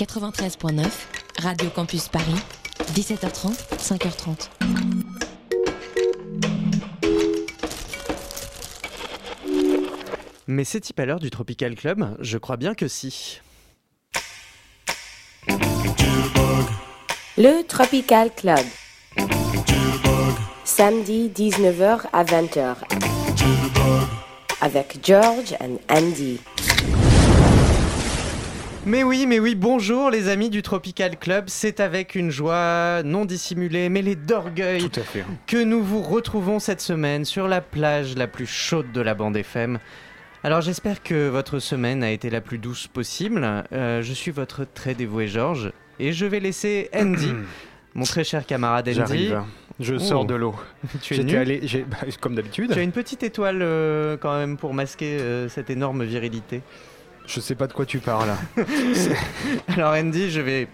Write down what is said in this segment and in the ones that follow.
93.9, Radio Campus Paris, 17h30, 5h30. Mais c'est-il pas l'heure du Tropical Club Je crois bien que si. Le Tropical Club. Samedi 19h à 20h. Avec George and Andy. Mais oui, mais oui, bonjour les amis du Tropical Club. C'est avec une joie non dissimulée, mêlée d'orgueil, Tout à fait. que nous vous retrouvons cette semaine sur la plage la plus chaude de la bande FM. Alors j'espère que votre semaine a été la plus douce possible. Euh, je suis votre très dévoué Georges et je vais laisser Andy, mon très cher camarade Andy. J'arrive. Je Oh. sors de l'eau. Tu es nu allé, bah, comme d'habitude. Tu as une petite étoile euh, quand même pour masquer euh, cette énorme virilité. Je sais pas de quoi tu parles. Alors Andy, je vais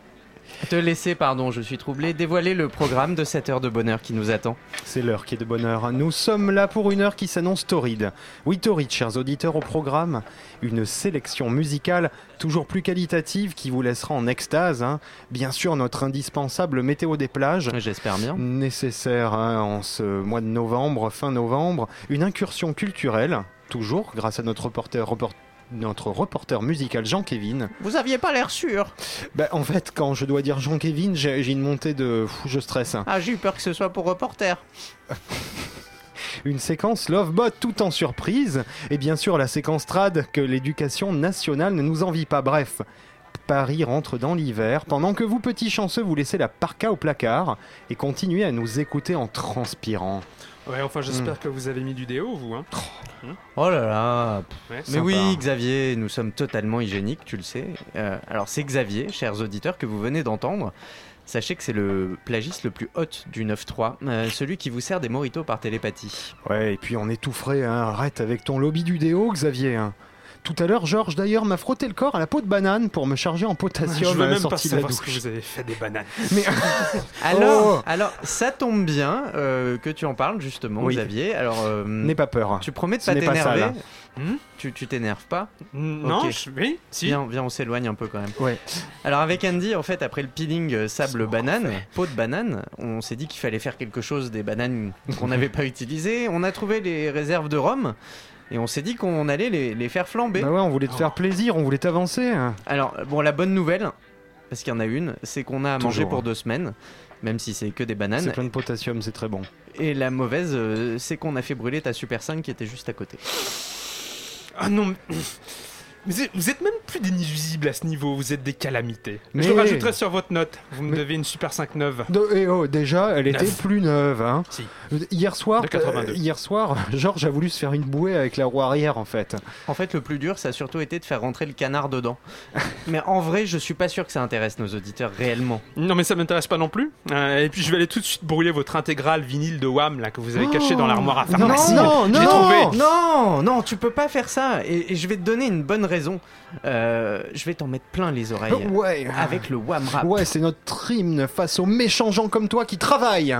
te laisser, pardon, je suis troublé, dévoiler le programme de cette heure de bonheur qui nous attend. C'est l'heure qui est de bonheur. Nous sommes là pour une heure qui s'annonce torride. Oui, torride, chers auditeurs, au programme. Une sélection musicale toujours plus qualitative qui vous laissera en extase. hein. Bien sûr, notre indispensable météo des plages. J'espère bien. Nécessaire hein, en ce mois de novembre, fin novembre. Une incursion culturelle, toujours grâce à notre reporter, report- notre reporter musical Jean-Kévin. Vous aviez pas l'air sûr. Bah, en fait, quand je dois dire Jean-Kévin, j'ai j'ai une montée de... Fou, je stresse. hein. Ah, j'ai eu peur que ce soit pour reporter. Une séquence Lovebot tout en surprise, et bien sûr la séquence trad que l'éducation nationale ne nous envie pas. Bref, Paris rentre dans l'hiver, pendant que vous petits chanceux vous laissez la parka au placard et continuez à nous écouter en transpirant. Ouais, enfin, j'espère que vous avez mis du déo, vous. Hein. Oh là là. Ouais. Mais Sympa. oui, Xavier, nous sommes totalement hygiéniques, tu le sais. Euh, alors c'est Xavier, chers auditeurs, que vous venez d'entendre. Sachez que c'est le plagiste le plus hot du 9-3, euh, celui qui vous sert des moritos par télépathie. Ouais, et puis on est tout frais, hein. arrête avec ton lobby du déo, Xavier. hein. Tout à l'heure, Georges d'ailleurs m'a frotté le corps à la peau de banane pour me charger en Je potassium veux à la même pas de la savoir ce que douche. vous avez fait des bananes. Mais Alors, Oh. alors ça tombe bien euh, que tu en parles justement, Oui. Xavier. Alors, euh, n'aie pas peur. tu promets de Ce pas t'énerver. Hmm Tu tu t'énerves pas non, je... oui, si. Viens, viens, on s'éloigne un peu quand même. Ouais. Alors avec Andy, en fait, après le peeling euh, sable banane, peau de banane, on s'est dit qu'il fallait faire quelque chose des bananes qu'on n'avait pas utilisées. On a trouvé les réserves de rhum et on s'est dit qu'on allait les, les faire flamber. Bah ouais, on voulait te faire plaisir, on voulait t'avancer. hein. Alors bon, la bonne nouvelle, parce qu'il y en a une, c'est qu'on a à manger pour deux semaines. Même si c'est que des C'est bananes. plein de potassium, c'est très bon. Et la mauvaise, euh, c'est qu'on a fait brûler ta Super 5 qui était juste à côté. Ah non, mais... Vous êtes, vous êtes même plus des nuisibles à ce niveau, vous êtes des calamités. Mais- Je le rajouterai sur votre note. Vous me Mais- devez une Super 5 neuve. De- et oh, déjà, elle était Neuf. plus neuve. Hein. Si. Hier soir, De 82. euh, hier soir, Georges a voulu se faire une bouée avec la roue arrière en fait. En fait, le plus dur, ça a surtout été de faire rentrer le canard dedans. Mais en vrai, je suis pas sûr que ça intéresse nos auditeurs réellement. Non mais ça m'intéresse pas non plus. Euh, et puis je vais aller tout de suite brûler votre intégrale vinyle de Wham là que vous avez caché dans l'armoire à Non, pharmacie. non, non. trouvé. Non, non, tu peux pas faire ça. Et, et je vais te donner une bonne raison. Euh, je vais t'en mettre plein les oreilles. Ouais. Avec le Wham Rap. Ouais, c'est notre hymne face aux méchants gens comme toi qui travaillent.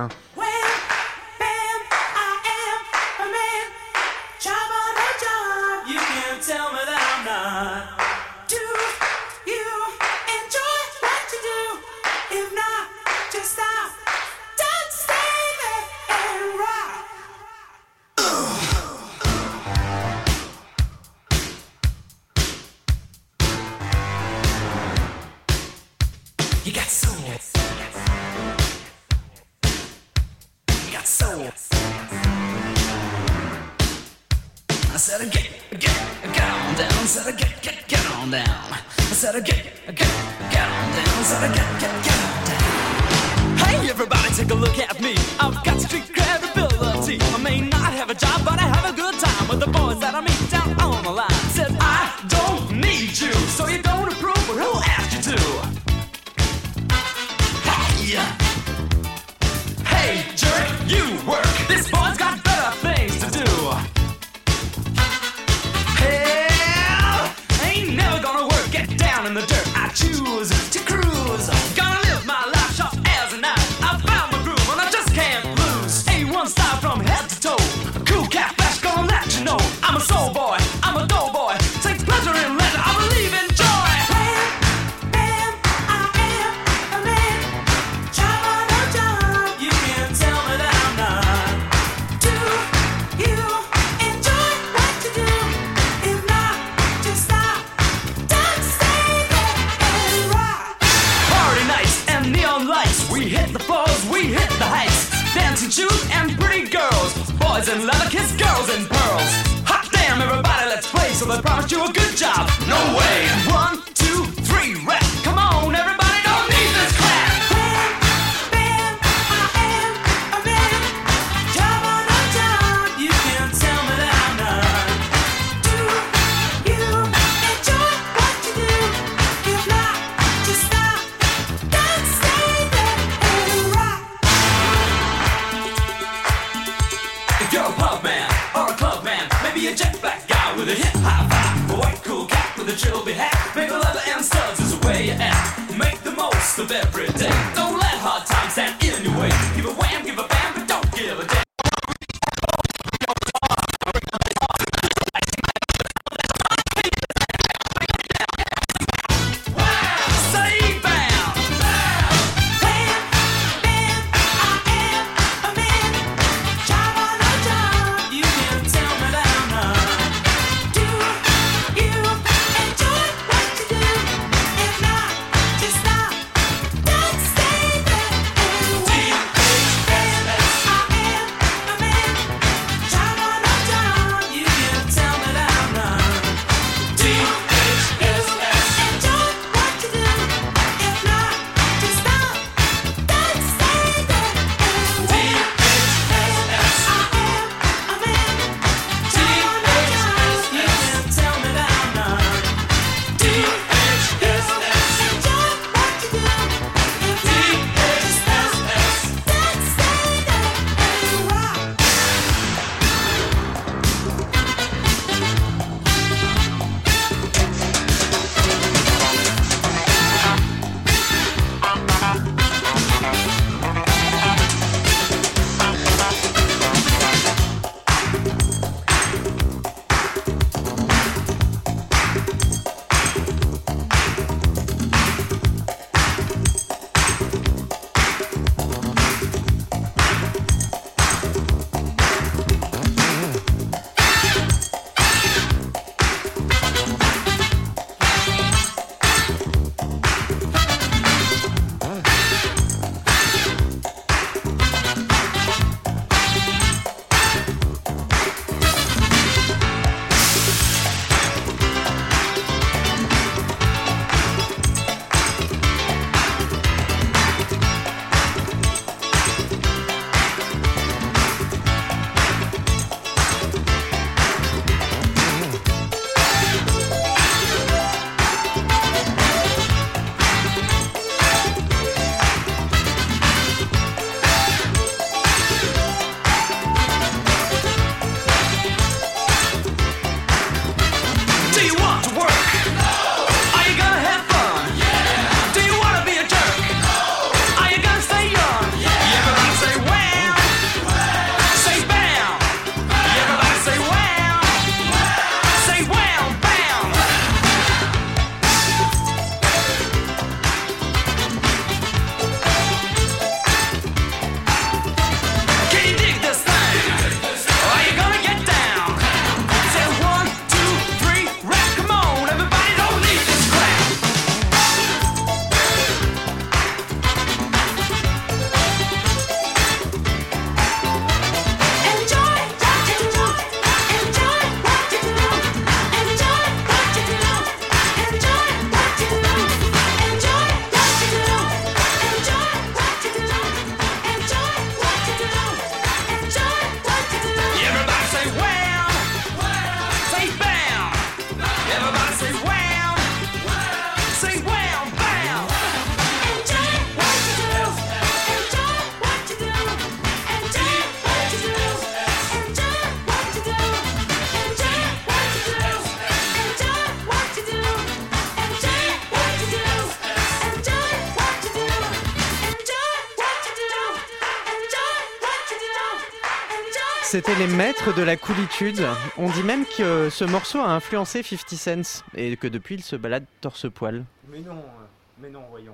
C'était les maîtres de la coolitude. On dit même que euh, ce morceau a influencé 50 Cent et que depuis il se balade torse-poil. Mais non, euh, mais non, voyons.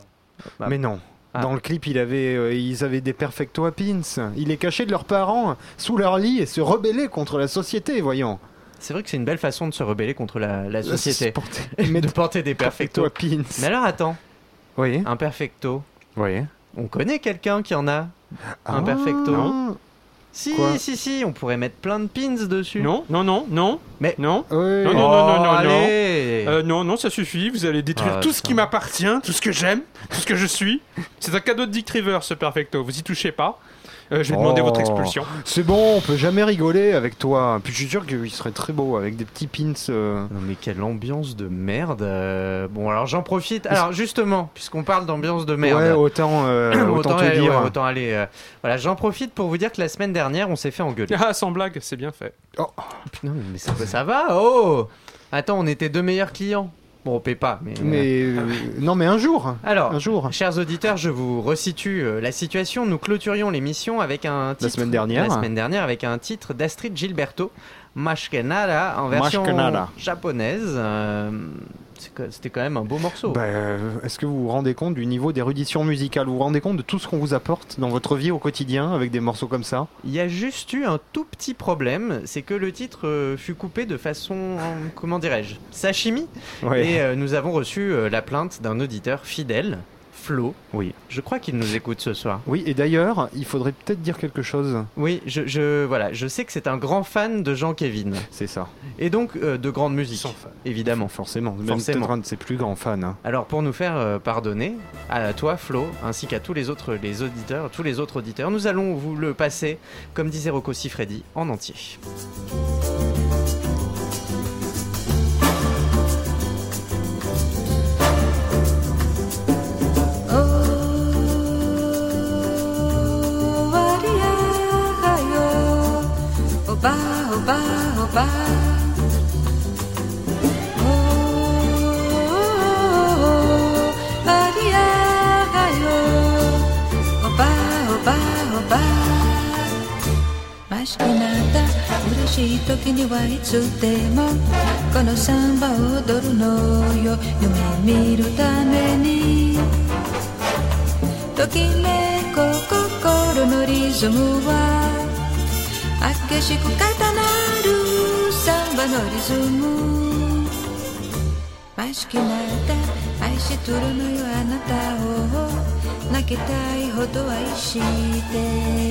Bah, mais non. Ah. Dans le clip, euh, ils avaient des perfecto pins. Il est caché de leurs parents sous leur lit et se rebeller contre la société, voyons. C'est vrai que c'est une belle façon de se rebeller contre la, société. Mais de porter des perfecto pins. Mais alors attends. Oui. Un perfecto. On connaît quelqu'un qui en a. Ah, un perfecto. Si, Quoi si, si, on pourrait mettre plein de pins dessus. Non, non, non, non. Mais- Non. Non, Oh, non, non, non, non, non. allez Euh, non, non, ça suffit. Vous allez détruire Ah, tout ce qui m'appartient, tout ce que j'aime, tout ce que je suis. C'est un cadeau de Dick River, ce Perfecto. Vous y touchez pas. Euh, je vais demander Oh. votre expulsion. C'est bon, on peut jamais rigoler avec toi. Puis je suis sûr qu'il serait très beau avec des petits pins. euh. Non mais quelle ambiance de merde. euh, Bon alors j'en profite. Alors justement, puisqu'on parle d'ambiance de merde. Ouais, autant, euh, autant, te aller, dire. ouais, autant aller. euh, Voilà, j'en profite pour vous dire que la semaine dernière, on s'est fait engueuler. Ah, sans blague, c'est bien fait. Putain, mais ça, ça va Oh Attends, on était deux meilleurs clients. Bon, on paie pas, mais. Mais euh, non, mais un jour, Alors, un jour. Chers auditeurs, je vous resitue euh, la situation. Nous clôturions l'émission avec un titre. semaine dernière. La semaine dernière, avec un titre d'Astrid Gilberto, Mashkenara, en version Mashkenara. japonaise. C'était quand même un beau morceau. Bah, euh, Est-ce que vous vous rendez compte du niveau d'érudition musicale? Vous vous rendez compte de tout ce qu'on vous apporte dans votre vie au quotidien avec des morceaux comme ça? Il y a juste eu un tout petit problème, c'est que le titre euh, fut coupé de façon, comment dirais-je, sashimi. Et euh, nous avons reçu la plainte d'un auditeur fidèle, Flo. Oui. Je crois qu'il nous écoute ce soir. Oui, et d'ailleurs, il faudrait peut-être dire quelque chose. Oui, je, je- voilà, je sais que c'est un grand fan de Jean Kevin. C'est ça. Et donc euh, de grande musique, Sans fan. évidemment. Forcément. Même Forcément. un de ses plus grands fans. hein. Alors pour nous faire euh, pardonner, à toi Flo, ainsi qu'à tous les autres les auditeurs, tous les autres auditeurs, nous allons vous le passer, comme disait Rocco Siffredi, en entier. しくなった。嬉しい時にはいつでもこのサンバを踊るのよ。夢見るために。ときめく心のリズムは激しく重なるサンバのリズム。ましくなった愛しとるのよあなたを。泣きたいほど愛して。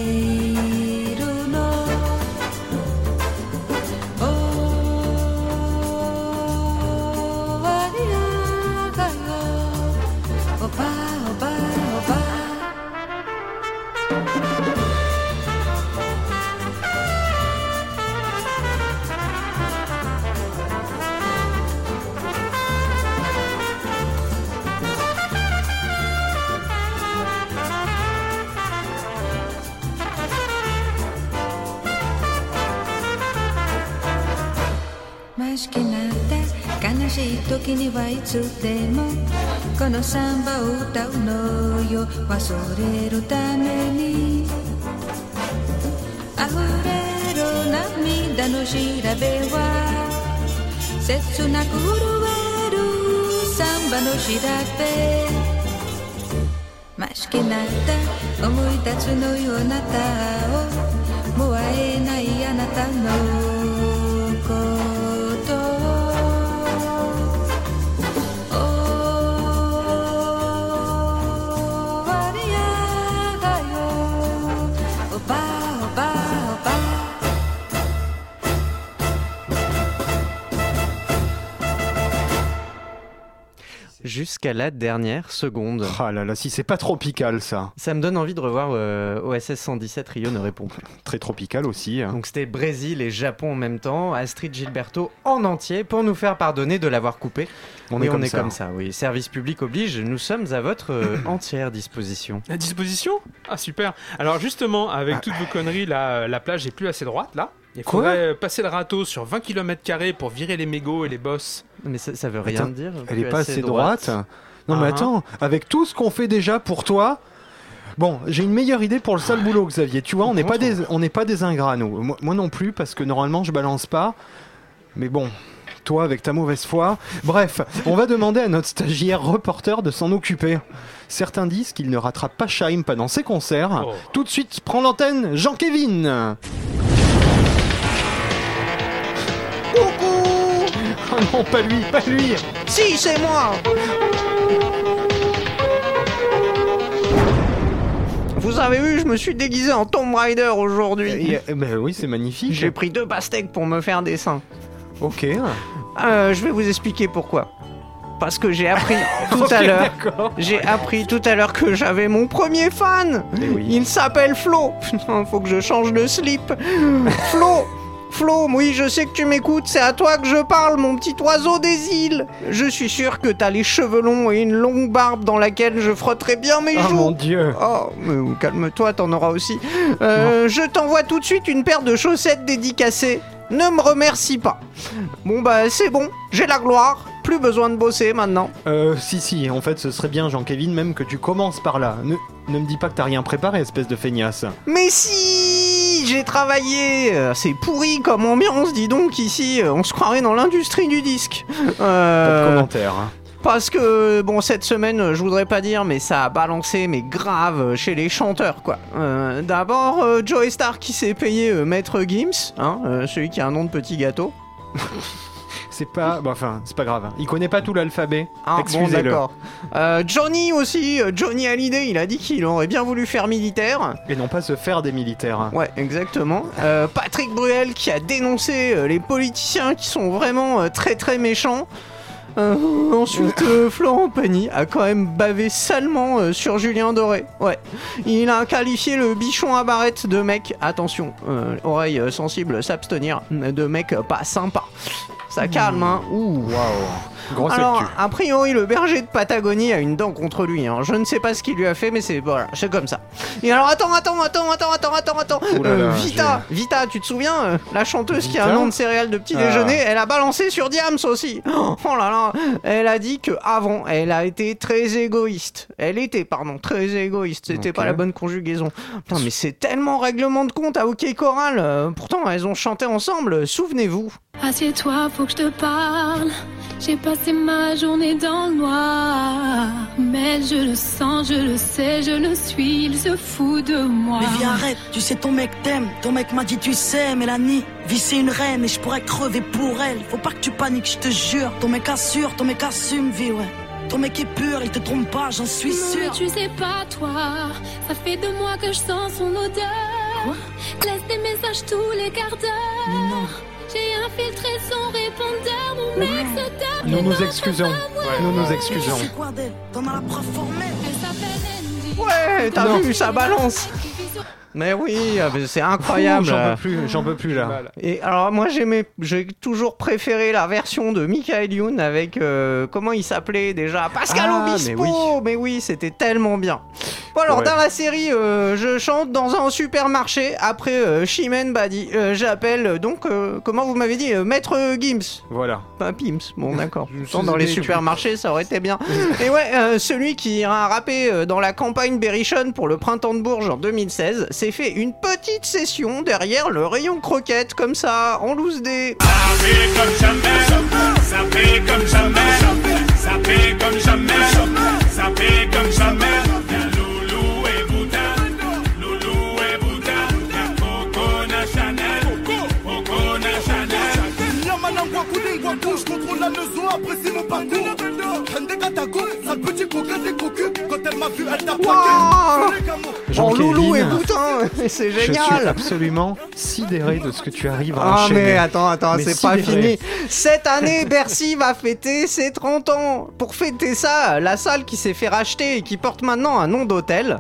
つでもこのサンバを歌うのよ。忘れるために。溢れる涙の調べは切なく震えるサンバの調べ。ましくなった思い出すのよあなたを。もう会えないあなたの Jusqu'à la dernière seconde. Ah là là, si c'est pas tropical ça. Ça me donne envie de revoir euh, OSS 117 Rio ne répond plus. Très tropical aussi. hein. Donc c'était Brésil et Japon en même temps, Astrid Gilberto en entier pour nous faire pardonner de l'avoir coupé. On est comme on est ça. comme ça, oui. Service public oblige, nous sommes à votre euh, entière disposition. À disposition? Ah super. Alors justement, avec toutes vos conneries, la, la plage est plus assez droite là. Il Quoi? faudrait passer le râteau sur 20 km pour virer les mégots et les bosses. Mais ça, ça veut rien Attends, dire. Elle est pas assez droite. Non mais Ah. attends, avec tout ce qu'on fait déjà pour toi. Bon, j'ai une meilleure idée pour le sale boulot, Xavier. Tu vois, on n'est pas des, on n'est pas des ingrats, nous. Moi, moi non plus, parce que normalement, je balance pas. Mais bon, toi, avec ta mauvaise foi. Bref, on va demander à notre stagiaire reporter de s'en occuper. Certains disent qu'il ne rattrape pas Shaim pendant ses concerts. Oh. Tout de suite, prends l'antenne, Jean-Kévin Coucou Oh non, pas lui, pas lui Si, c'est moi Vous avez vu, je me suis déguisé en Tomb Raider aujourd'hui. Et- eh ben oui, c'est magnifique. J'ai pris deux pastèques pour me faire des seins. Ok. Euh, je vais vous expliquer pourquoi. Parce que j'ai appris tout à l'heure. J'ai appris tout à l'heure que j'avais mon premier fan. Eh oui. Il s'appelle Flo. Putain, faut que je change de slip. Flo. Flo, oui, je sais que tu m'écoutes, c'est à toi que je parle, mon petit oiseau des îles. Je suis sûr que t'as les cheveux longs et une longue barbe dans laquelle je frotterai bien mes Oh joues. mon dieu. Oh, mais calme-toi, t'en auras aussi. Euh, je t'envoie tout de suite une paire de chaussettes dédicacées. Ne me remercie pas. Bon bah c'est bon, j'ai la gloire. Plus besoin de bosser maintenant. Euh, si, si, en fait, ce serait bien, Jean-Kévin, même que tu commences par là. Ne, ne me dis pas que t'as rien préparé, espèce de feignasse. Mais si J'ai travaillé Euh, C'est pourri comme ambiance, dis donc, ici. euh, On se croirait dans l'industrie du disque. Pas Euh, de commentaire. hein. Parce que, bon, cette semaine, euh, je voudrais pas dire, mais ça a balancé, mais grave, euh, chez les chanteurs, quoi. Euh, D'abord, euh, Joey Star qui s'est payé euh, Maître Gims, hein, euh, celui qui a un nom de petit gâteau. C'est pas. Bah, enfin, c'est pas grave. Il connaît pas tout l'alphabet. Ah, bon, d'accord. Euh, Johnny aussi, euh, Johnny Hallyday, il a dit qu'il aurait bien voulu faire militaire. Et non pas se faire des militaires. Ouais, exactement. Euh, Patrick Bruel qui a dénoncé les politiciens qui sont vraiment très très méchants. Euh, ensuite, euh, Florent Pagny a quand même bavé salement euh, sur Julien Doré. Ouais. Il a qualifié le bichon à barrette de mec, attention, oreille sensible, s'abstenir, de mec pas sympa. Ça calme, hein. Ouh. Waouh. Grosse Alors, a priori, le berger de Patagonie a une dent contre lui. hein. Je ne sais pas ce qu'il lui a fait, mais c'est voilà, c'est comme ça. Et alors, attends, attends, attends, attends, attends, attends, attends. Euh, Vita, Vita, tu te souviens, euh, la chanteuse qui a un nom de céréales de petit Ah. déjeuner, elle a balancé sur Diams aussi. Oh, oh là là, elle a dit que avant, elle a été très égoïste. Elle était, pardon, très égoïste. C'était pas la bonne conjugaison. Putain, mais c'est tellement règlement de compte à OK Choral. Euh, pourtant, elles ont chanté ensemble. Souvenez-vous. Assieds-toi, faut que je te parle. J'ai passé ma journée dans le noir. Mais je le sens, je le sais, je le suis, il se fout de moi. Mais viens arrête, tu sais ton mec t'aime, ton mec m'a dit tu sais Mélanie, vie c'est une reine et je pourrais crever pour elle, faut pas que tu paniques, je te jure, ton mec assure, ton mec assume vie ouais, ton mec est pur, il te trompe pas, j'en suis Non, mais sûr. tu sais pas, toi. Ça fait deux mois que je sens son odeur. Laisse des messages tous les quarts d'heure. J'ai infiltré son répondeur. Mon mec se tape. Nous nous excusons. la Nous nous excusons. sais quoi d'elle, t'en as la preuve formelle. Elle s'appelle Andy. Ouais, t'as vu, ça balance. Mais oui, mais c'est incroyable. J'en peux plus, j'en peux plus là. Et alors moi j'aimais, j'ai toujours préféré la version de Michael Youn avec euh, comment il s'appelait déjà? Pascal Ah, mais Obispo. oui. Mais oui, c'était tellement bien. Bon alors Ouais. dans la série, euh, je chante dans un supermarché après euh, Chimène Badi. Euh, J'appelle euh, donc euh, comment vous m'avez dit euh, Maître Gims, Voilà. pas Pims. Bon d'accord. Dans les supermarchés ça aurait été bien. Et ouais, euh, celui qui a rappé euh, dans la campagne Berrichon pour le printemps de Bourges en 2016 s'est fait une petite session derrière le rayon croquettes comme ça en loose dé. Ça fait comme jamais, ça fait comme jamais, ça fait comme jamais, ça fait comme jamais. Mon parcours. Petit coquin Quand elle m'a vu, elle t'a Waouh plaqué. Gamo. En Jean-Kévin, loulou et boutin, c'est Je suis génial. absolument sidéré de ce que tu arrives à Ah enchaîner. mais attends, attends, c'est pas fini. Cette année, Bercy va fêter ses 30 ans. Pour fêter ça, la salle qui s'est fait racheter et qui porte maintenant un nom d'hôtel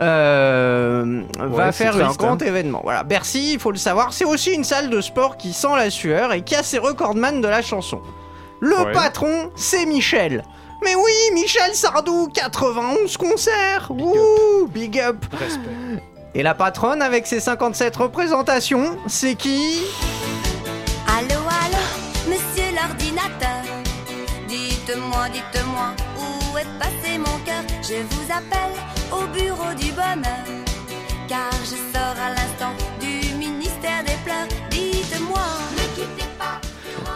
euh, va faire un grand hein. événement. Voilà, Bercy, il faut le savoir, c'est aussi une salle de sport qui sent la sueur et qui a ses recordman de la chanson. Le Ouais. patron, c'est Michel. Mais oui, Michel Sardou, 91 concerts. Ouh, big up. Respect. Et la patronne avec ses 57 représentations, c'est qui? Allô, allô, monsieur l'ordinateur. Dites-moi, dites-moi, où est passé mon cœur? Je vous appelle au bureau du bonheur. Car je sors à l'instant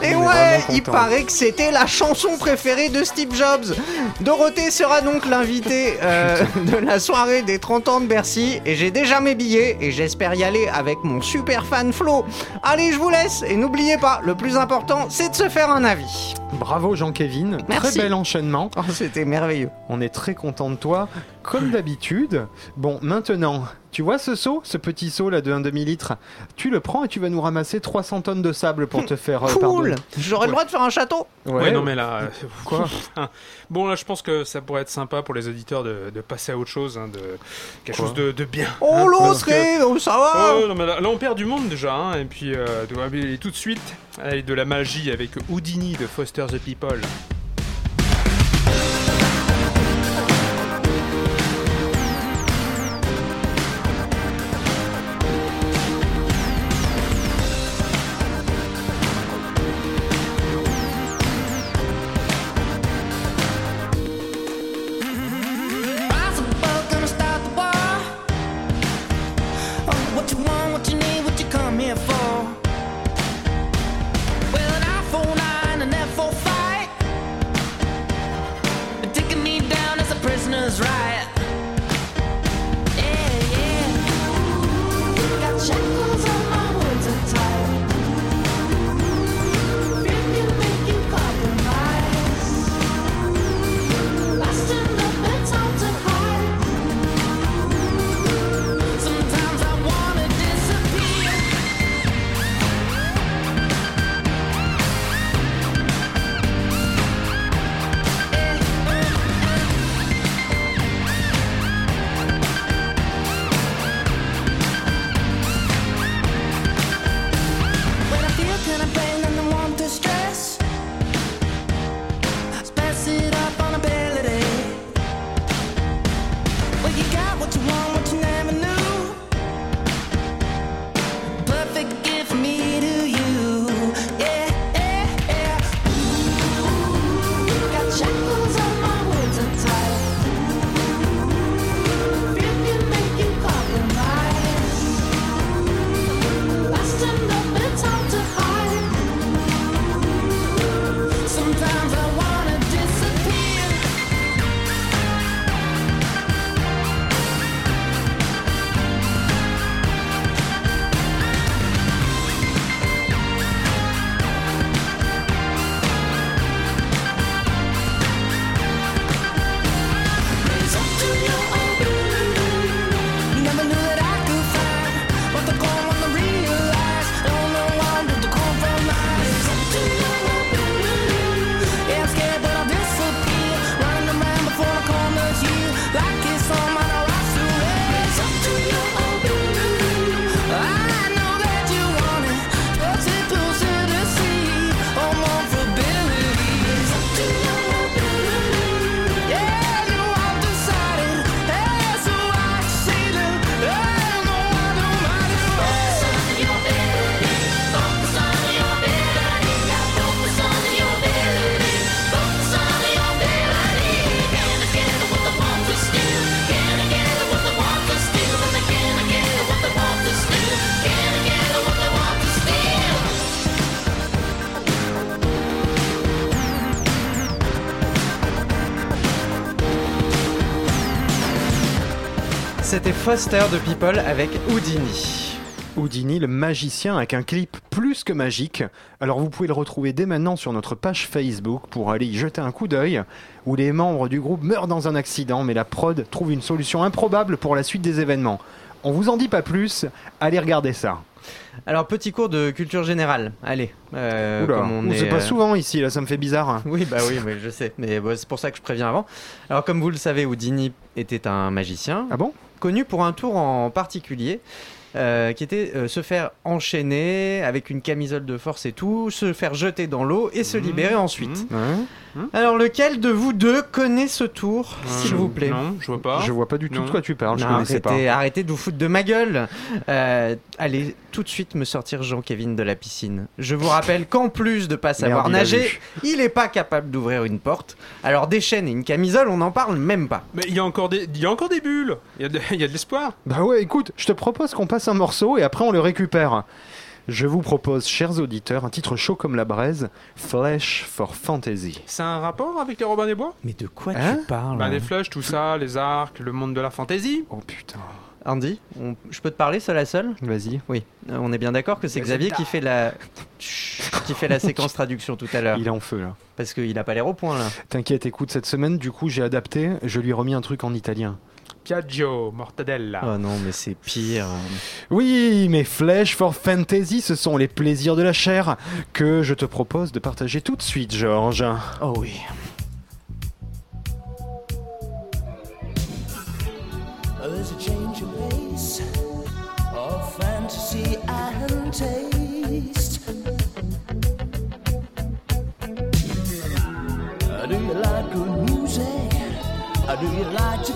Et On ouais, il paraît que c'était la chanson préférée de Steve Jobs. Dorothée sera donc l'invitée euh, de la soirée des 30 ans de Bercy. Et j'ai déjà mes billets et j'espère y aller avec mon super fan Flo. Allez, je vous laisse et n'oubliez pas, le plus important, c'est de se faire un avis. Bravo Jean-Kévin, très bel enchaînement. Oh, C'était merveilleux. On est très content de toi, comme d'habitude. Bon, maintenant, tu vois ce seau, ce petit seau là de 1 demi-litre? Tu le prends et tu vas nous ramasser 300 tonnes de sable pour te faire euh, Cool. J'aurais le droit de faire un château? Ouais, non mais là... euh, Quoi? Bon là je pense que ça pourrait être sympa pour les auditeurs de, de passer à autre chose, hein, de quelque Quoi? chose de, de bien. Oh hein, parce que- oh, Ça va. Oh, non, mais là, là, on perd du monde déjà, hein, et puis euh, de- tout de suite avec de la magie avec Houdini de Foster the People. Foster de People avec Houdini. Houdini, le magicien, avec un clip plus que magique. Alors vous pouvez le retrouver dès maintenant sur notre page Facebook pour aller y jeter un coup d'œil, où les membres du groupe meurent dans un accident, mais la prod trouve une solution improbable pour la suite des événements. On vous en dit pas plus, allez regarder ça. Alors, petit cours de culture générale. Allez. euh, Oula, comme on on est, pas euh, souvent ici, là ça me fait bizarre. Oui, bah oui, mais je sais. Mais c'est pour ça que je préviens avant. Alors, comme vous le savez, Houdini était un magicien. Ah bon? Connu pour un tour en particulier. euh, qui était euh, se faire enchaîner avec une camisole de force et tout, se faire jeter dans l'eau et se libérer ensuite. Alors lequel de vous deux connaît ce tour, s'il je- vous plaît? non, je vois pas. Je vois pas du tout Non. de quoi tu parles, je Non, connaissais pas. arrêtez, arrêtez de vous foutre de ma gueule. Euh, allez tout de suite me sortir Jean-Kévin de la piscine. Je vous rappelle qu'en plus de pas savoir Merde, il a nager, vu. il est pas capable d'ouvrir une porte. Alors des chaînes et une camisole, on n'en parle même pas. Mais il y a encore des, il y a encore des bulles. Il y a de, il y a de l'espoir. Bah ouais, écoute, je te propose qu'on passe un morceau et après on le récupère. Je vous propose, chers auditeurs, un titre chaud comme la braise, Flash for Fantasy. C'est un rapport avec les Robins des Bois? Mais de quoi Hein? tu parles Bah les flèches, tout ça, les arcs, le monde de la fantasy. Oh putain. Andy, on- je peux te parler seul à seul? Vas-y. Oui, Euh, on est bien d'accord que c'est Xavier qui fait la Chut, qui fait la séquence traduction tout à l'heure. Il est en feu là. Parce qu'il a pas l'air au point là. T'inquiète, écoute, cette semaine, du coup, j'ai adapté, je lui ai remis un truc en italien. Piaggio, mortadella. Oh non, mais c'est pire. Oui, mais Flesh for Fantasy, ce sont les plaisirs de la chair que je te propose de partager tout de suite, Georges. Oh oui. There's a change in pace of fantasy and taste. Uh, Do you like? Uh, Do you like to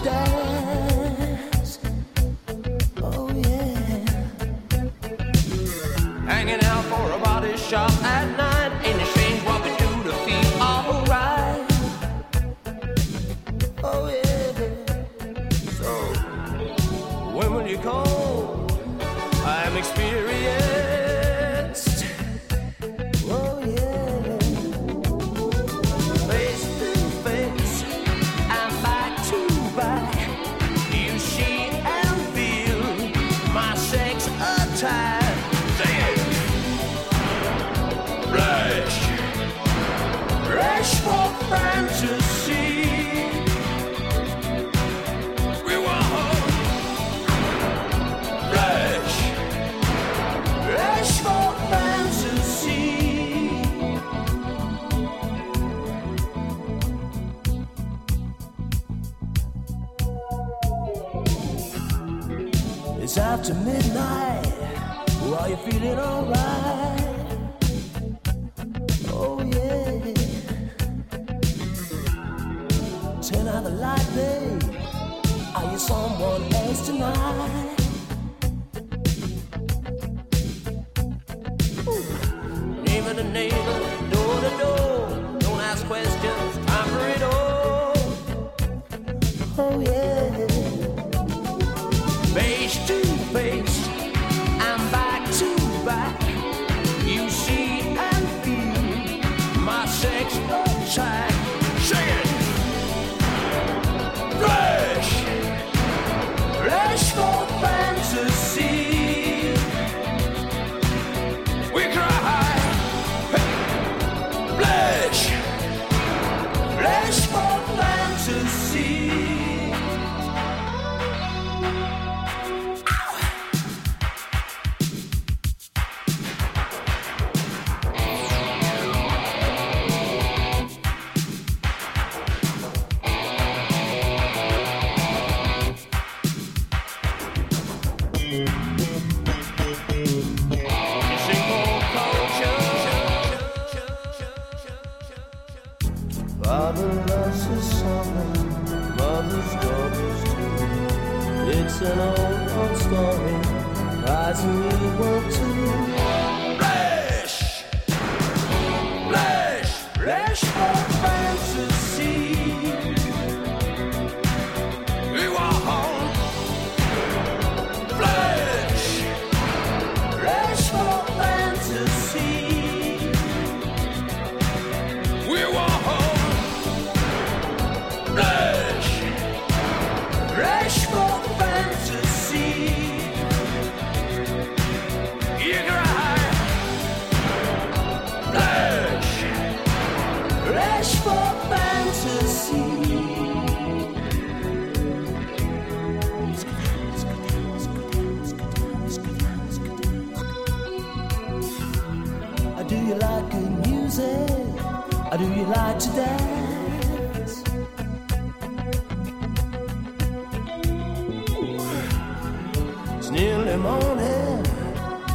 nearly morning.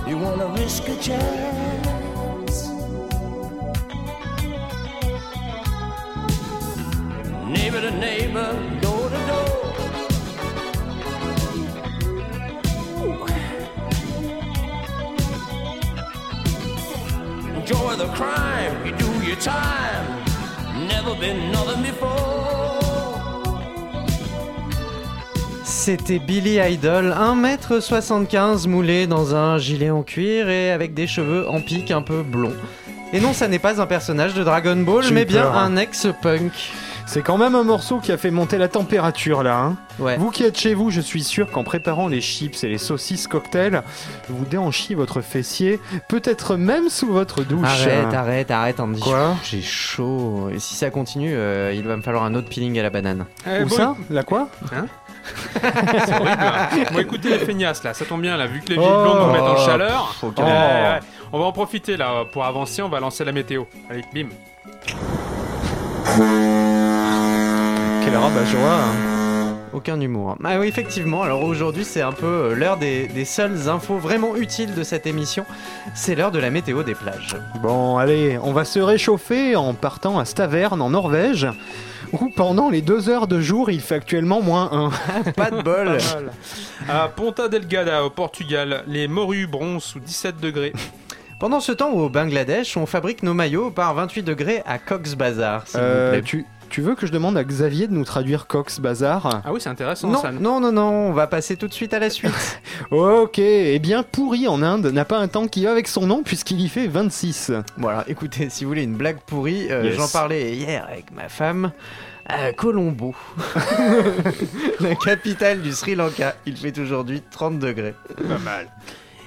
You wanna risk a chance? Neighbor to neighbor, door to door. Enjoy the crime, you do your time. Never been nothing before. C'était Billy Idol, 1m75 moulé dans un gilet en cuir et avec des cheveux en pique un peu blonds. Et non, ça n'est pas un personnage de Dragon Ball, mais bien peur, hein. un ex-punk. C'est quand même un morceau qui a fait monter la température là. Hein Ouais. Vous qui êtes chez vous, je suis sûr qu'en préparant les chips et les saucisses cocktail, vous déhanchiez votre fessier, peut-être même sous votre douche. Arrête, arrête, arrête, Andy. Quoi J'ai chaud. Et si ça continue, euh, il va me falloir un autre peeling à la banane. Eh, Où bon, ça La quoi Hein C'est horrible. hein. Bon, écoutez les feignasses là, ça tombe bien là, vu que les vieilles Oh. blondes vont mettre en chaleur. Ouais, calmer. ouais. On va en profiter là pour avancer, on va lancer la météo. Allez, bim. Quel rabat-joie hein. Aucun humour. Ah oui, effectivement. Alors aujourd'hui, c'est un peu euh, l'heure des, des seules infos vraiment utiles de cette émission. C'est l'heure de la météo des plages. Bon, allez, on va se réchauffer en partant à Stavern en Norvège, où pendant les deux heures de jour, il fait actuellement moins 1. Pas de bol. À Ponta Delgada au Portugal, les morues bronzent sous 17 degrés. Pendant ce temps, au Bangladesh, on fabrique nos maillots par 28 degrés à Cox's Bazar, s'il Euh, vous plaît. tu, tu veux que je demande à Xavier de nous traduire Cox Bazar Ah oui, c'est intéressant Non, ça. non, non, non, on va passer tout de suite à la suite. Ok, eh bien pourri en Inde n'a pas un temps qui va avec son nom puisqu'il y fait 26. voilà, écoutez, si vous voulez une blague pourrie, euh, Yes. j'en parlais hier avec ma femme. À Colombo, la capitale du Sri Lanka, il fait aujourd'hui 30 degrés. Pas mal.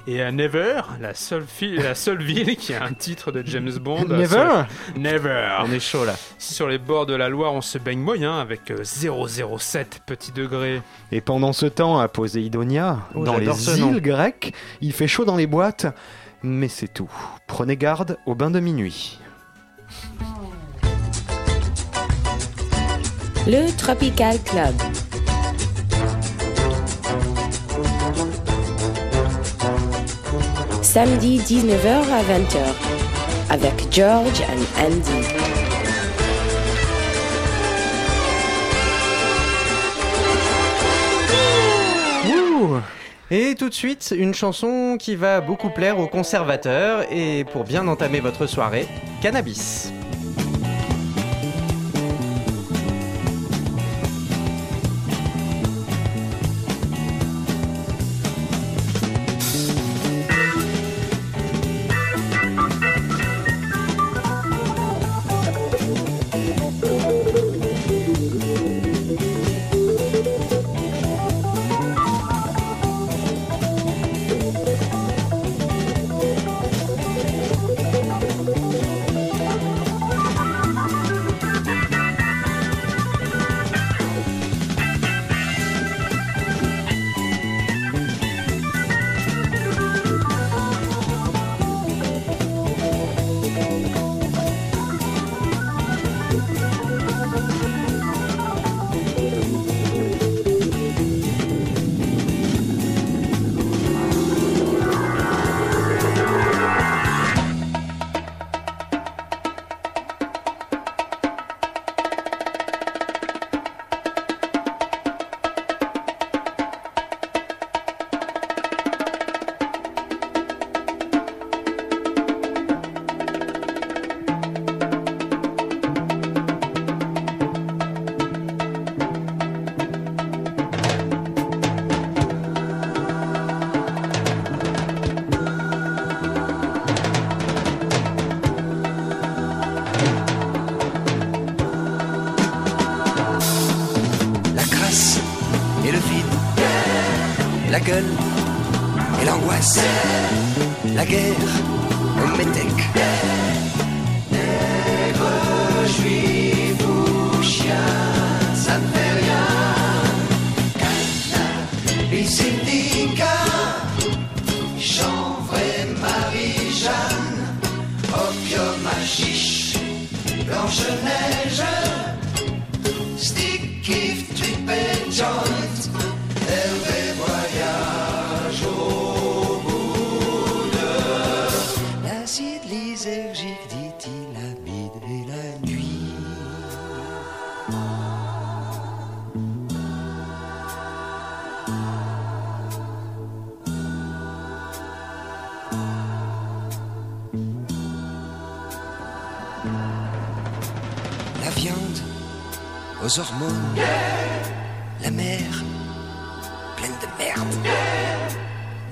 Et à Never, la seule, fi- la seule ville qui a un titre de James Bond. Never sur- Never. On est chaud là. Sur les bords de la Loire, on se baigne moyen avec euh, 007 petits degrés. Et pendant ce temps, à Poséidonia, Oh, dans les nom. îles grecques, il fait chaud dans les boîtes, mais c'est tout. Prenez garde au bain de minuit. Le Tropical Club. Samedi 19h à 20h avec George and Andy. Et tout de suite, une chanson qui va beaucoup plaire aux conservateurs et pour bien entamer votre soirée, Cannabis.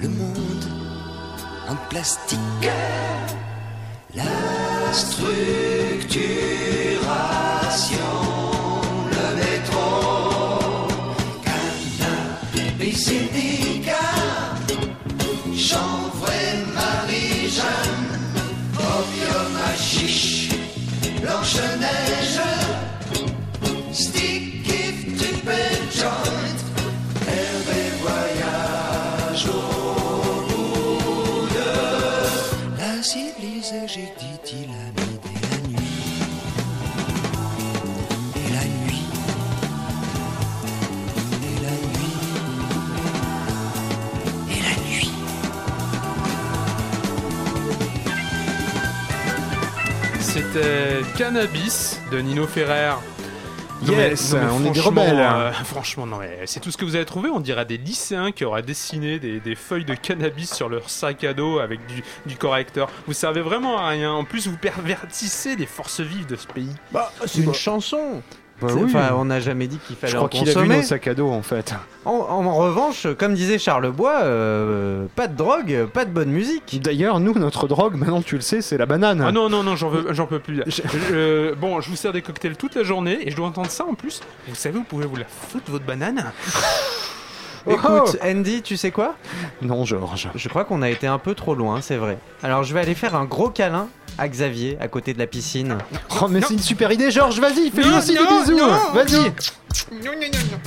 Le monde en plastique, la structuration C'était Cannabis de Nino Ferrer. Non, Yes, mais- non, mais on est des franchement, rebelles. euh, franchement, non, mais c'est tout ce que vous avez trouvé. On dirait des lycéens qui auraient dessiné des, des feuilles de cannabis sur leur sac à dos avec du, du correcteur. Vous servez vraiment à rien. En plus, vous pervertissez les forces vives de ce pays. Bah, c'est une chanson. Bah oui. on n'a jamais dit qu'il fallait Je crois qu'il a vu nos sacs à dos en fait. En, en revanche, comme disait Charles Bois, euh, pas de drogue, pas de bonne musique. D'ailleurs, nous, notre drogue, maintenant tu le sais, c'est la banane. Ah non, non, non, j'en veux- j'en peux plus. Je- bon, je vous sers des cocktails toute la journée et je dois entendre ça en plus. Vous savez, vous pouvez vous la foutre, votre banane Écoute, Andy, tu sais quoi? Non, Georges. Je crois qu'on a été un peu trop loin, c'est vrai. Alors je vais aller faire un gros câlin à Xavier à côté de la piscine. Oh, mais c'est une super idée, Georges, vas-y, fais-lui aussi non, des bisous. non, Vas-y. non. Non, non, non,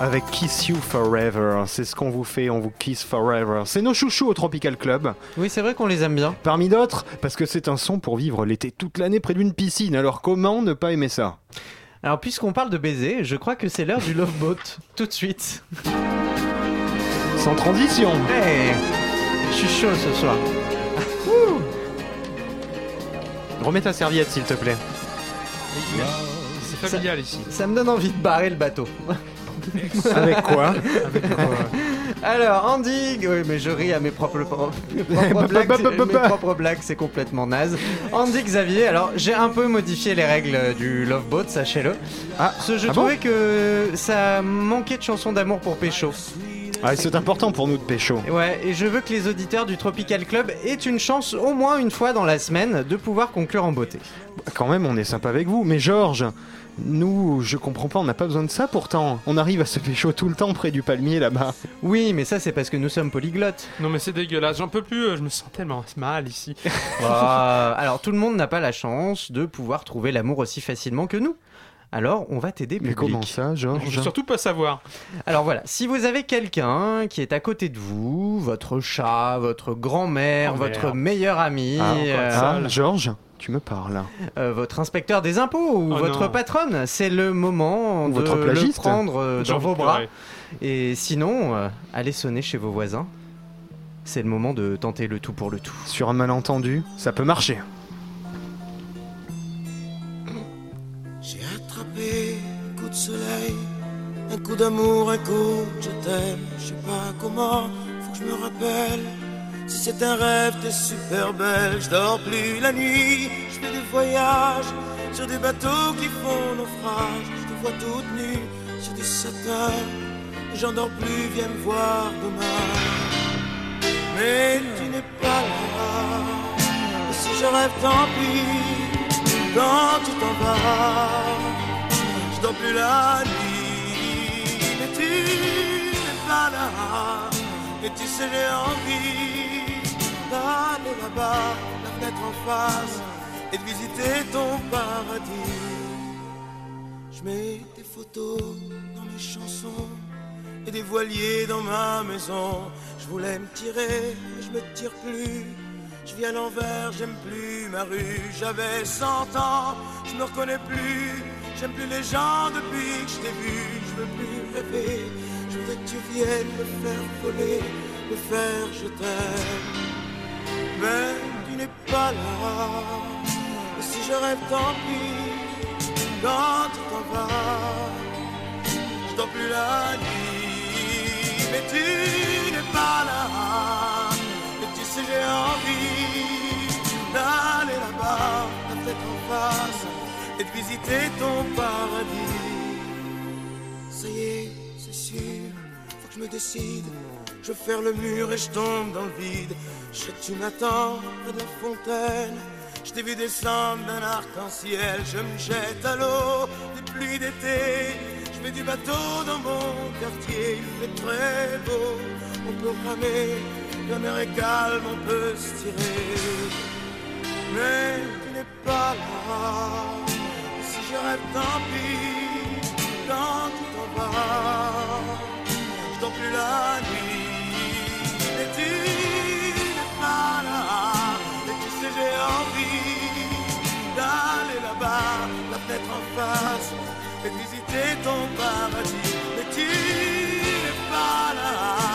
Avec Kiss You Forever. C'est ce qu'on vous fait, on vous kiss forever. C'est nos chouchous au Tropical Club. Oui, c'est vrai qu'on les aime bien. Parmi d'autres, parce que c'est un son pour vivre l'été toute l'année près d'une piscine. Alors comment ne pas aimer ça? Alors puisqu'on parle de baiser, je crois que c'est l'heure du Love Boat. Tout de suite. Sans transition. Hey, je suis chaud ce soir. Remets ta serviette s'il te plaît. Familial ici. Ça me donne envie de barrer le bateau. Avec quoi Alors, Andy, oui, mais je ris à mes propres, mes propres blagues, c'est- mes propres blagues, c'est complètement naze. Andy Xavier, alors j'ai un peu modifié les règles du Love Boat, sachez-le. Ah, je ah bon trouvais que ça manquait de chansons d'amour pour Pécho. Ah, c'est important pour nous de pécho. Ouais, et je veux que les auditeurs du Tropical Club aient une chance au moins une fois dans la semaine de pouvoir conclure en beauté. Quand même, on est sympa avec vous. Mais Georges, nous, je comprends pas, on n'a pas besoin de ça pourtant. On arrive à se pécho tout le temps près du palmier là-bas. Oui, mais ça c'est parce que nous sommes polyglottes. Non mais c'est dégueulasse, j'en peux plus, euh, je me sens tellement mal ici. Ah, alors tout le monde n'a pas la chance de pouvoir trouver l'amour aussi facilement que nous. Alors on va t'aider Mais comment ça, Je veux Georges surtout pas savoir. Alors voilà, si vous avez quelqu'un qui est à côté de vous, votre chat, votre grand-mère, Oh, votre meilleur ami, Ah, euh, ah, Georges, tu me parles. euh, votre inspecteur des impôts ou Oh, votre non. patronne, c'est le moment Ou de votre le prendre euh, dans vos bras. pleurer. Et sinon, euh, allez sonner chez vos voisins. C'est le moment de tenter le tout pour le tout. Sur un malentendu, ça peut marcher. Coup d'amour, un coup je t'aime. Je sais pas comment, faut que je me rappelle. Si c'est un rêve, t'es super belle. Je dors plus la nuit, je fais des voyages sur des bateaux qui font naufrage. Je te vois toute nue sur du satin. J'en dors plus, viens me voir demain. Mais tu n'es pas là. Et si je rêve, tant pis. Quand tu t'en vas, je dors plus la nuit. Tu n'es pas là. Et tu sais, j'ai envie d'aller là-bas, la fenêtre en face, et de visiter ton paradis. Je mets des photos dans mes chansons et des voiliers dans ma maison. Je voulais me tirer, mais je me tire plus. Je vis à l'envers, j'aime plus ma rue. J'avais 100 ans, je me reconnais plus. J'aime plus les gens depuis que je t'ai vu. Je veux plus rêver. Je voudrais que tu viennes me faire voler, me faire je t'aime. Mais tu n'es pas là. Et si je rêve, tant pis. Quand tu t'en vas, je dors plus la nuit. Mais tu n'es pas là. Et tu sais, j'ai envie d'aller là-bas, la tête en face, et de visiter ton paradis. Ça y est, c'est sûr, faut que je me décide. Je faire le mur et je tombe dans le vide. Je tu m'attends près de la fontaine. Je t'ai vu descendre d'un arc-en-ciel. Je me jette à l'eau des pluies d'été. Je fais du bateau dans mon quartier. Il fait très beau. On peut ramer. La mer est calme, on peut se tirer. Mais tu n'es pas là. Je rêve, tant pis. Quand tu t'en vas, je dors plus la nuit. Mais tu n'es pas là. Et tu sais, j'ai envie d'aller là-bas, la fenêtre en face, et visiter ton paradis. Mais tu n'es pas là.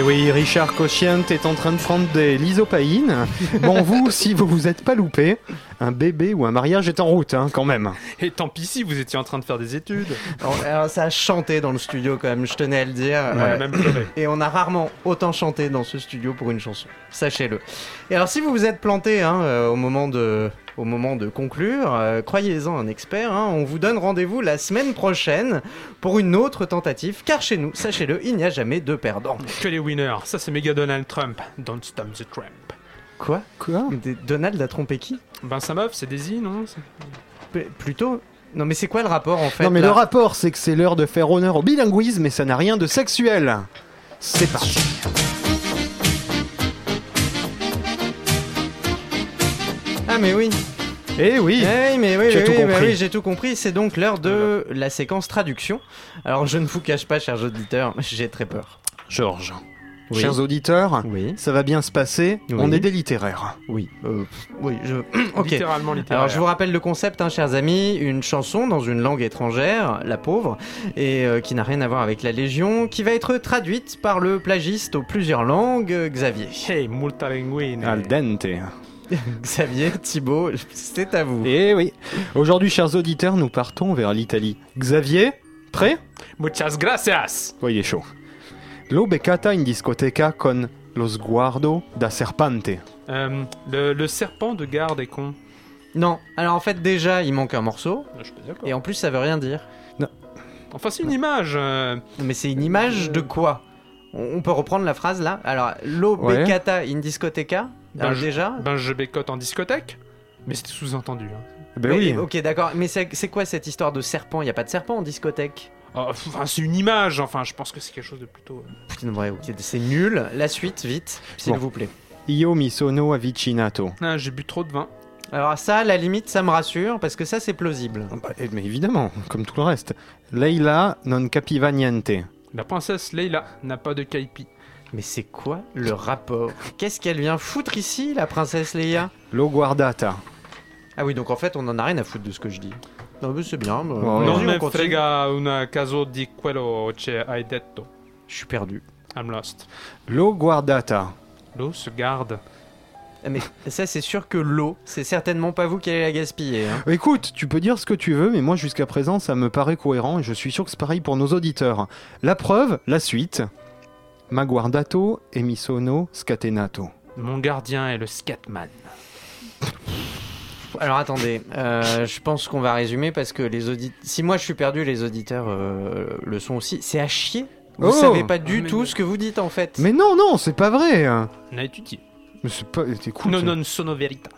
Et oui, Richard Cochient est en train de prendre des lysopaïnes. Bon, vous, si vous vous êtes pas loupé, un bébé ou un mariage est en route, hein, quand même. Et tant pis si vous étiez en train de faire des études. Alors, alors, ça a chanté dans le studio quand même, je tenais à le dire. On a même pleuré. et on a rarement autant chanté dans ce studio pour une chanson, sachez-le. Et alors si vous vous êtes planté hein, euh, au, moment de, au moment de conclure, euh, croyez-en un expert, hein, on vous donne rendez-vous la semaine prochaine pour une autre tentative, car chez nous, sachez-le, il n'y a jamais de perdant. Que les winners. Ça, c'est méga Donald Trump. Don't stop the Trump. Quoi? Quoi? Des- Donald a trompé qui? Ben, sa meuf, c'est Daisy, non? P- Plutôt... Non mais c'est quoi le rapport en fait non, mais là? le rapport, c'est que c'est l'heure de faire honneur au bilinguisme, mais ça n'a rien de sexuel. C'est parti. Ah mais oui Eh oui Eh oui, mais oui, Tu as oui, tout oui, bah compris. oui, j'ai tout compris. C'est donc l'heure de la séquence traduction. Alors, je ne vous cache pas, chers auditeurs, j'ai très peur. Georges. Oui. Chers auditeurs, Oui. ça va bien se passer. Oui. On est des littéraires. Oui. euh, oui, je. ok. Littéralement littéraire. Alors, je vous rappelle le concept, hein, chers amis. Une chanson dans une langue étrangère, la pauvre, et euh, qui n'a rien à voir avec la Légion, qui va être traduite par le plagiste aux plusieurs langues, euh, Xavier. Hey, multilinguine. Al dente. Xavier, Thibaut, c'est à vous. Eh oui. Aujourd'hui, chers auditeurs, nous partons vers l'Italie. Xavier, prêt? Muchas gracias. Oui, il est chaud. L'ho beccata in discoteca con lo sguardo da serpente. Euh, le, le serpent de garde est con. Non, alors en fait, déjà, il manque un morceau, Ah, Je suis pas d'accord. et en plus, ça veut rien dire. Enfin, c'est une image. euh, Mais c'est une image de quoi? On on peut reprendre la phrase là? Alors, lo Ouais. beccata in discoteca Ben, Alors je- déjà Ben, je bécote en discothèque. Mais c'était sous-entendu. hein. Ben Mais- oui. Ok, d'accord. Mais c'est quoi cette histoire de serpent? Il n'y a pas de serpent en discothèque? Oh, Enfin, c'est une image. Enfin, je pense que c'est quelque chose de plutôt. euh, Putain, ouais, ok, c'est nul. La suite, vite, s'il Bon. vous plaît. Io mi sono avvicinato. Ah, j'ai bu trop de vin. Alors ça, à la limite, ça me rassure, parce que ça, c'est plausible. Bah, eh, mais évidemment, comme tout le reste. Leila non capiva niente. La princesse Leila n'a pas de kaipi. Mais c'est quoi le rapport? Qu'est-ce qu'elle vient foutre ici, la princesse Leia? Lo guardata. Ah oui, donc en fait, on en a rien à foutre de ce que je dis. Non, mais c'est bien. Non on me continue. frega una caso di quello che hai detto. Je suis perdu. I'm lost. Lo guardata. L'eau se garde. Ah, Mais ça, c'est sûr que l'eau, c'est certainement pas vous qui allez la gaspiller. hein. Écoute, tu peux dire ce que tu veux, mais moi jusqu'à présent ça me paraît cohérent et je suis sûr que c'est pareil pour nos auditeurs. La preuve, la suite. Ma guardato e mi sono scatenato. Mon gardien est le scatman. Alors attendez, euh, je pense qu'on va résumer parce que les auditeurs. Si moi je suis perdu, les auditeurs euh, le sont aussi. C'est à chier. Vous Oh savez pas du Mais- tout ce que vous dites en fait. Mais non, non, c'est pas vrai. hein. On a étudié. Mais c'est pas. Écoute. Non, non, sono veritas.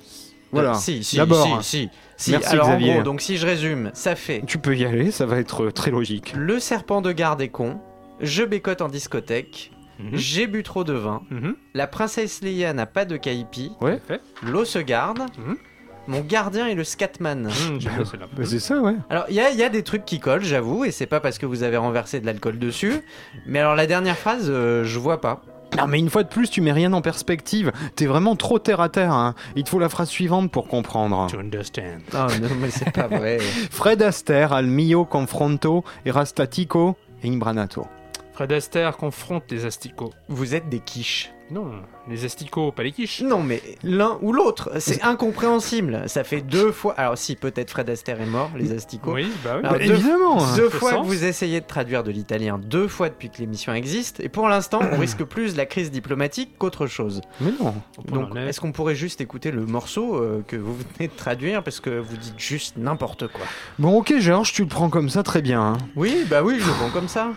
Voilà. Si, si, D'abord. si, si. si. Merci, Alors Xavier. en gros, donc si je résume, ça fait Tu peux y aller, ça va être euh, très logique. le serpent de garde est con, je bécote en discothèque, Mhm. j'ai bu trop de vin, Mhm. la princesse Leia n'a pas de Ouais. Fait. l'eau se garde, Mhm. mon gardien est le scatman. Mmh. Bah, c'est ça, ouais. Alors, il y a, il y a des trucs qui collent, j'avoue, et c'est pas parce que vous avez renversé de l'alcool dessus. Mais alors, la dernière phrase, euh, je vois pas. Non, mais une fois de plus, tu mets rien en perspective. T'es vraiment trop terre à terre. hein. Il te faut la phrase suivante pour comprendre. To understand. Oh non, mais c'est pas vrai. Fred Astaire al mio confronto era statico e imbranato. Fred Astaire confronte les asticots. Vous êtes des quiches. Non, les asticots, pas les quiches. Non, mais l'un ou l'autre, c'est incompréhensible. Ça fait deux fois. Alors, si, peut-être Fred Astaire est mort, les asticots. Oui, bah oui. Alors, Bah, deux, évidemment. deux fait fois que vous essayez de traduire de l'italien, deux fois depuis que l'émission existe, et pour l'instant, on risque plus la crise diplomatique qu'autre chose. Mais non. Donc, est-ce qu'on pourrait juste écouter le morceau euh, que vous venez de traduire parce que vous dites juste n'importe quoi? Bon, ok, Georges, tu le prends comme ça, très bien. hein. Oui, bah oui, je le prends comme ça.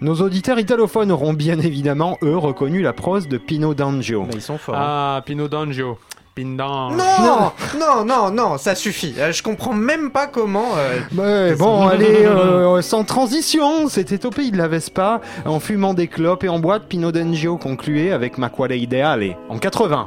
Nos auditeurs italophones auront bien évidemment, eux, reconnu la prose de Pino D'Angio. Mais ils sont forts. Ah, Pino D'Angio. Pindan. Non, non, non, non, ça suffit. Euh, je comprends même pas comment. euh, Ouais, bon, allez, euh, sans transition, c'était au pays de la Vespa, en fumant des clopes et en boîte, Pino D'Angio concluait avec Ma quale ideale, en 80.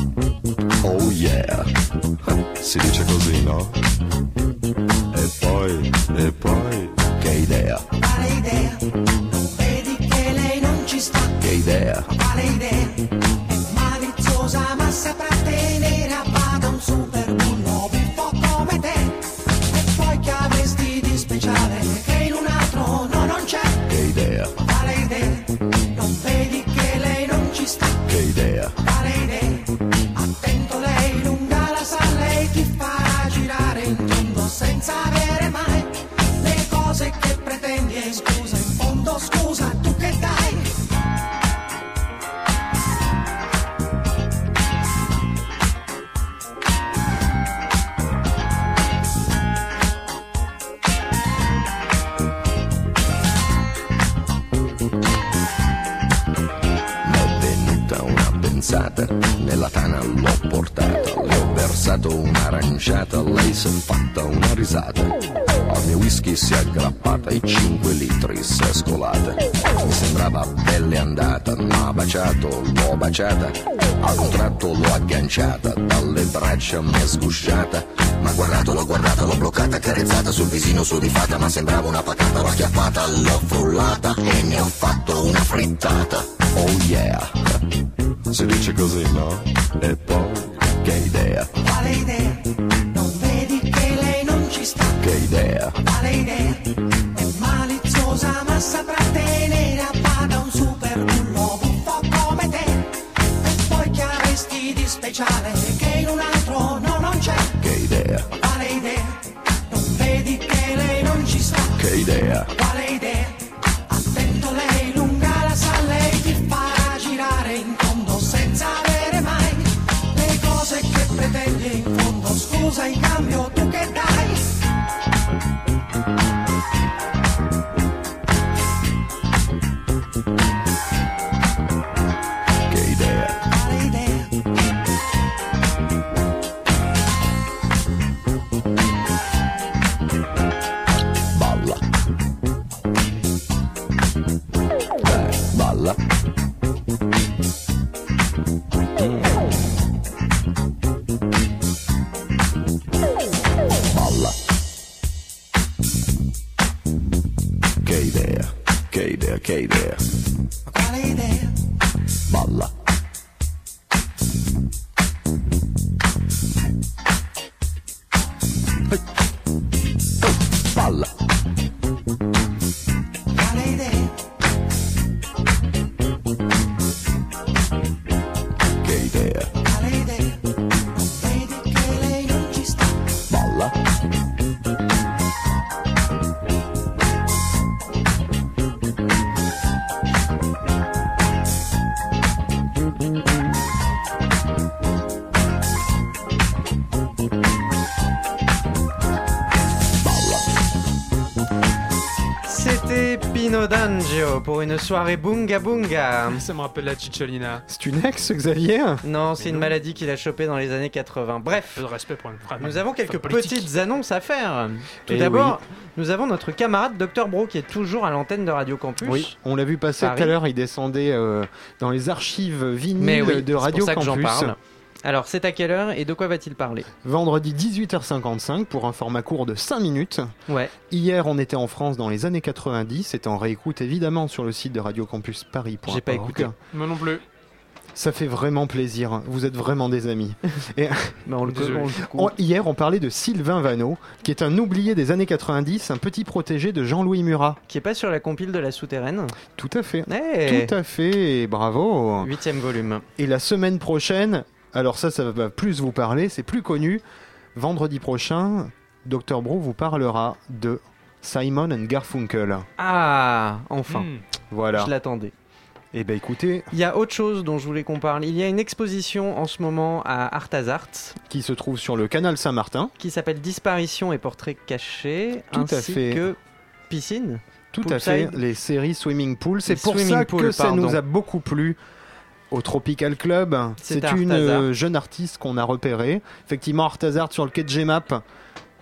Oh yeah, si dice così, no? E poi, e poi, che idea, Quale idea? Vedi che lei non ci sta? che idea, Quale idea? Un'aranciata, lei si è fatta una risata. Al mio whisky si è aggrappata e 5 litri si è scolata. Mi sembrava pelle andata, m'ha baciato, l'ho baciata. A un tratto l'ho agganciata, dalle braccia mi è sgusciata. Ma guardato, l'ho guardata, l'ho bloccata, carezzata sul visino sudifata, ma sembrava una patata, l'ho acchiappata, l'ho frullata e ne ho fatto una frittata. Oh yeah, si dice così, no? E poi, che idea, Quale idea? D'Angio pour une soirée bunga bunga. Ça me rappelle la Cicciolina. C'est une ex, Xavier Non, c'est une maladie qu'il a chopée dans les années 80. Bref, Peu de respect pour une femme. nous avons quelques politique. petites annonces à faire. Tout Eh d'abord, nous avons notre camarade Dr Bro qui est toujours à l'antenne de Radio Campus. Oui, on l'a vu passer Paris. tout à l'heure, il descendait euh, dans les archives vinyles oui, de c'est Radio pour ça que j'en Campus. parle. Alors, c'est à quelle heure et de quoi va-t-il parler? Vendredi 18h55 pour un format court de 5 minutes. Ouais. Hier, on était en France dans les années 90. C'est en réécoute évidemment sur le site de Radio Campus Paris. J'ai pas écouté. Moi non plus. Ça fait vraiment plaisir. Vous êtes vraiment des amis. Et Mais on le on hier, on parlait de Sylvain Vanneau, qui est un oublié des années 90, un petit protégé de Jean-Louis Murat. Qui est pas sur la compile de la souterraine? Tout à fait. Eh Tout à fait, et bravo. Huitième volume. Et la semaine prochaine, alors ça, ça va plus vous parler, c'est plus connu. Vendredi prochain, Dr Bro vous parlera de Simon and Garfunkel. Ah, enfin. Hmm. Voilà. Je l'attendais. Eh ben écoutez, Il y a autre chose dont je voulais qu'on parle. Il y a une exposition en ce moment à Artazart qui se trouve sur le canal Saint-Martin. qui s'appelle Disparition et portraits cachés, Tout à ainsi fait. que Piscine. Tout à fait, les séries Swimming Pool. C'est pour swimming ça pool, que ça nous a beaucoup plu au Tropical Club. C'est une euh, jeune artiste qu'on a repérée. Effectivement, Artazart sur le quai de Gmap.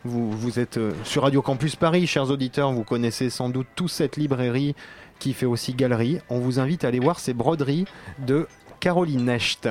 Vous, vous êtes euh, sur Radio Campus Paris, chers auditeurs. Vous connaissez sans doute toute cette librairie qui fait aussi galerie. On vous invite à aller voir ces broderies de Caroline Necht.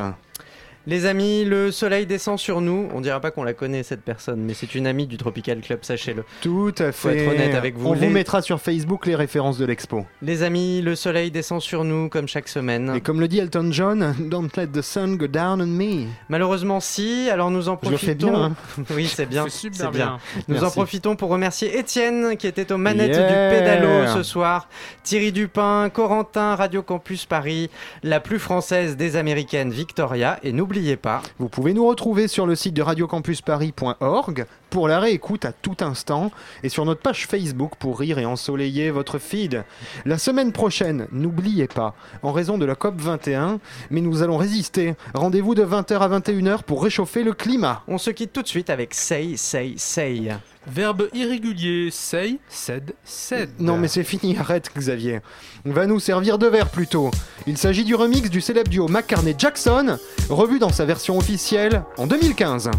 Les amis, le soleil descend sur nous. On dira pas qu'on la connaît cette personne, mais c'est une amie du Tropical Club, sachez-le. Tout à Faut fait. être honnête avec vous. On Les- vous mettra sur Facebook les références de l'expo. Les amis, le soleil descend sur nous comme chaque semaine. Et comme le dit Elton John, Don't let the sun go down on me. Malheureusement, si. Alors nous en Je le profitons. fais bien, hein. oui, c'est bien. C'est bien. bien. Nous en profitons pour remercier Étienne qui était aux manettes Yeah. du pédalo ce soir, Thierry Dupin, Corentin, Radio Campus Paris, la plus française des américaines Victoria. Et n'oubliez pas, Vous pouvez nous retrouver sur le site de radiocampusparis.org pour la réécoute à tout instant et sur notre page Facebook pour rire et ensoleiller votre feed. La semaine prochaine, n'oubliez pas, en raison de la COP 21, mais nous allons résister. Rendez-vous de 20h à 21h pour réchauffer le climat. on se quitte tout de suite avec Say, Say, Say. Verbe irrégulier, say, said, said. Non mais c'est fini, arrête Xavier. On va nous servir de verre plutôt. Il s'agit du remix du célèbre duo McCartney-Jackson, revu dans sa version officielle en 2015.